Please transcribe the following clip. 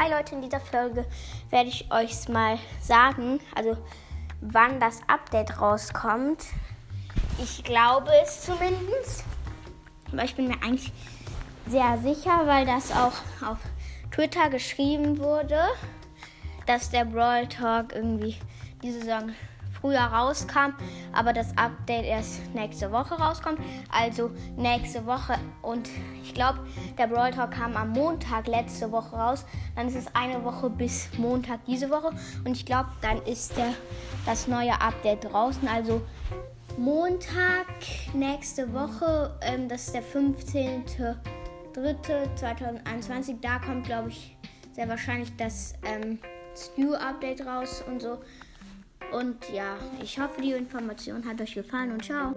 Hi Leute, in dieser Folge werde ich euch mal sagen, also wann das Update rauskommt. Ich glaube es zumindest. Aber ich bin mir eigentlich sehr sicher, weil das auch auf Twitter geschrieben wurde, dass der Brawl Talk irgendwie diese Saison früher rauskam, aber das Update erst nächste Woche rauskommt. Also nächste Woche. Und ich glaube, der Brawl Talk kam am Montag letzte Woche raus. Dann ist es eine Woche bis Montag diese Woche. Und ich glaube, dann ist der, das neue Update draußen. Also Montag nächste Woche, ähm, das ist der 15.03.2021. Da kommt, glaube ich, sehr wahrscheinlich das ähm, Stew-Update raus und so. Und ja, ich hoffe, die Information hat euch gefallen und ciao.